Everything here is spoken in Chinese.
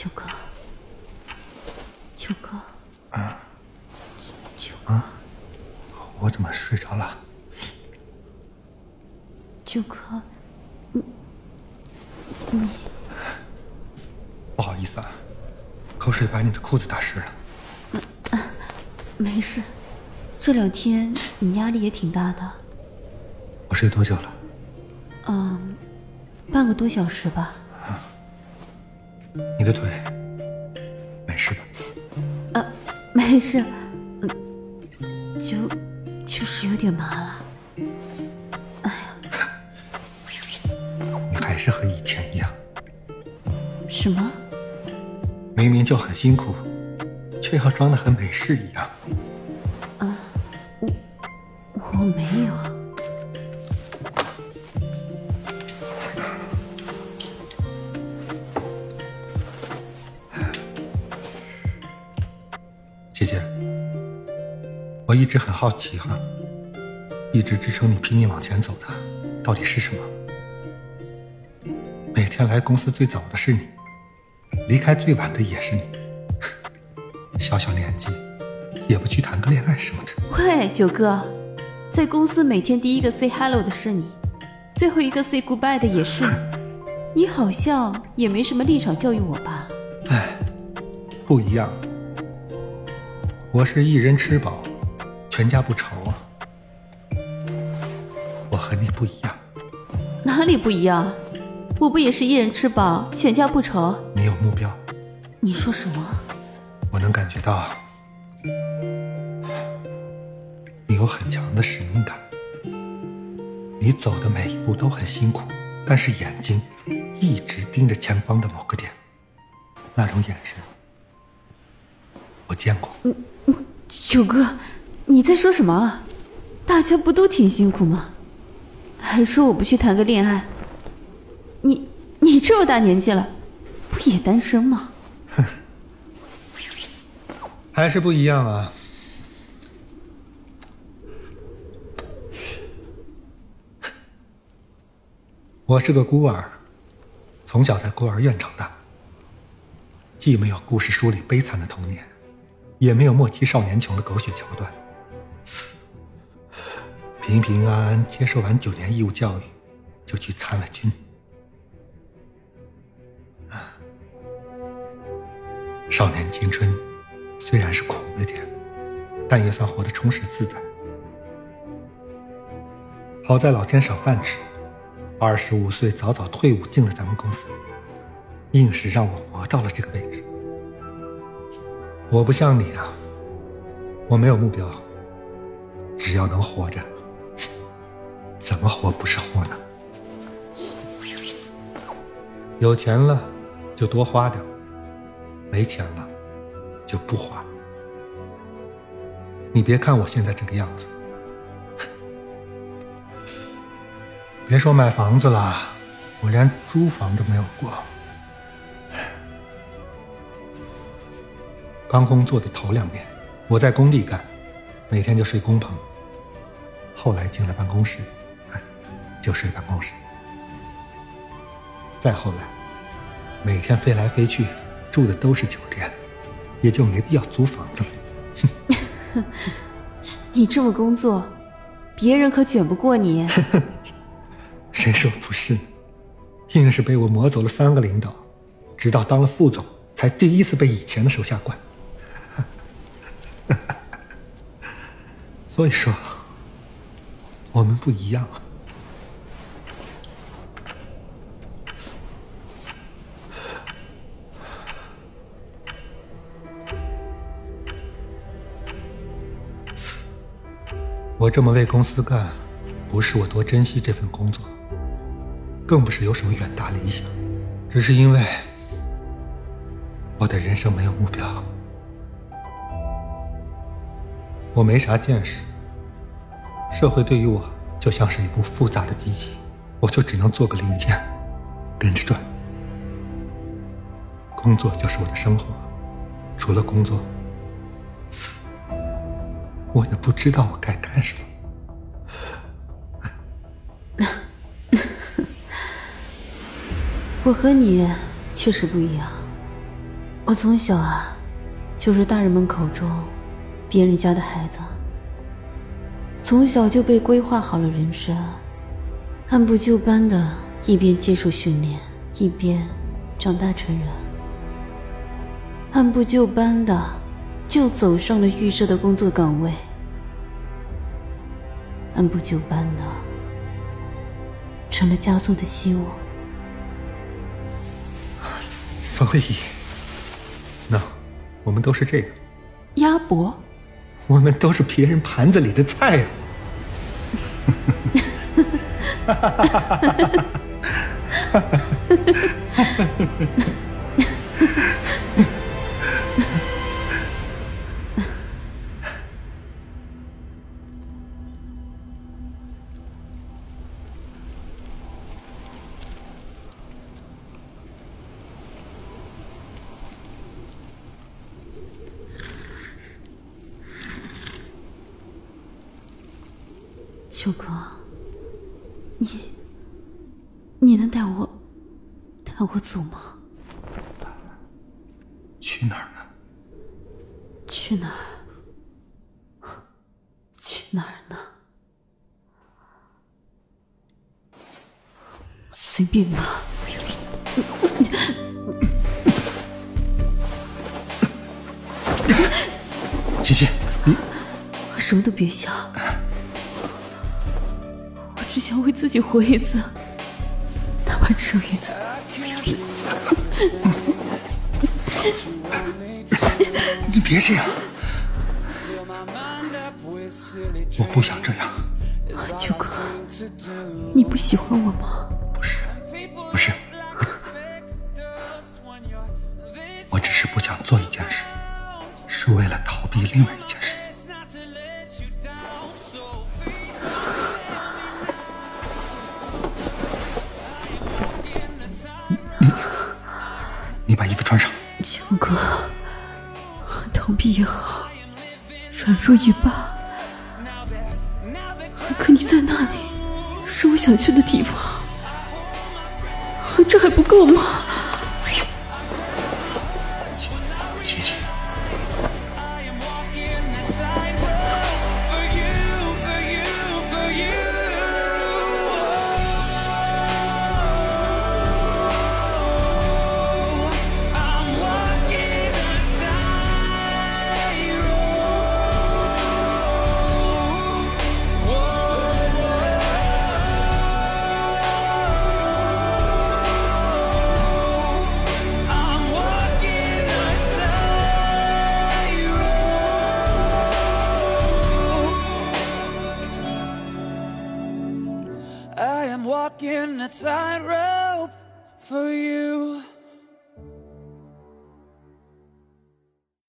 九哥，九哥，啊九啊！我怎么睡着了？九哥，你你不好意思啊，口水把你的裤子打湿了。没事，这两天你压力也挺大的，我睡多久了？嗯，半个多小时吧。你的腿没事吧？呃，没事，嗯，就就是有点麻了。哎呀，你还是和以前一样，什么？明明就很辛苦，却要装的和没事一样。我一直很好奇哈，一直支撑你拼命往前走的，到底是什么？每天来公司最早的是你，离开最晚的也是你。小小年纪，也不去谈个恋爱什么的。喂，九哥，在公司每天第一个 say hello 的是你，最后一个 say goodbye 的也是你。你好像也没什么立场教育我吧？哎，不一样。我是一人吃饱，全家不愁啊。我和你不一样，哪里不一样？我不也是一人吃饱，全家不愁？你有目标，你说什么？我能感觉到你有很强的使命感。你走的每一步都很辛苦，但是眼睛一直盯着前方的某个点，那种眼神我见过。九哥，你在说什么啊？大家不都挺辛苦吗？还说我不去谈个恋爱？你你这么大年纪了，不也单身吗？哼 还是不一样啊！我是个孤儿，从小在孤儿院长大，既没有故事书里悲惨的童年，也没有莫欺少年穷的狗血桥段，平平安安接受完九年义务教育，就去参了军。啊，少年青春虽然是苦了点，但也算活得充实自在。好在老天赏饭吃，二十五岁早早退伍进了咱们公司，硬是让我活到了这个位置。我不像你啊，我没有目标，只要能活着，什么活不是活呢？有钱了就多花点，没钱了就不花。你别看我现在这个样子，别说买房子了，我连租房都没有过。刚工作的头两年，我在工地干，每天就睡工棚。后来进了办公室，就睡办公室。再后来，每天飞来飞去，住的都是酒店，也就没必要租房子了。你这么工作，别人可卷不过你。谁说不是呢？硬是被我磨走了三个领导，直到当了副总，才第一次被以前的手下惯。所以说，我们不一样啊。我这么为公司干，不是我多珍惜这份工作，更不是有什么远大理想，只是因为我的人生没有目标，我没啥见识，社会对于我就像是一部复杂的机器，我就只能做个零件，跟着转。工作就是我的生活，除了工作。我也不知道我该干什么。我和你确实不一样，我从小啊，就是大人们口中别人家的孩子，从小就被规划好了人生，按部就班的，一边接受训练，一边长大成人，按部就班的就走上了预设的工作岗位，按部就班的成了家族的希望。所以，那我们都是这个，鸭脖，我们都是别人盘子里的菜呀、秋哥，你你能带我带我走吗？去哪儿呢？去哪儿？去哪儿呢？随便吧。琪琪，你什么都别想，我只想为自己活一次，哪怕只有一次。你别这样，我不想这样。秋哥，你不喜欢我吗？不是，不是，我只是不想做一件事，是为了逃避另外服穿上。强哥，逃避也好，软弱也罢，可你在那里，是我想去的地方，这还不够吗？Walking a tightrope for you.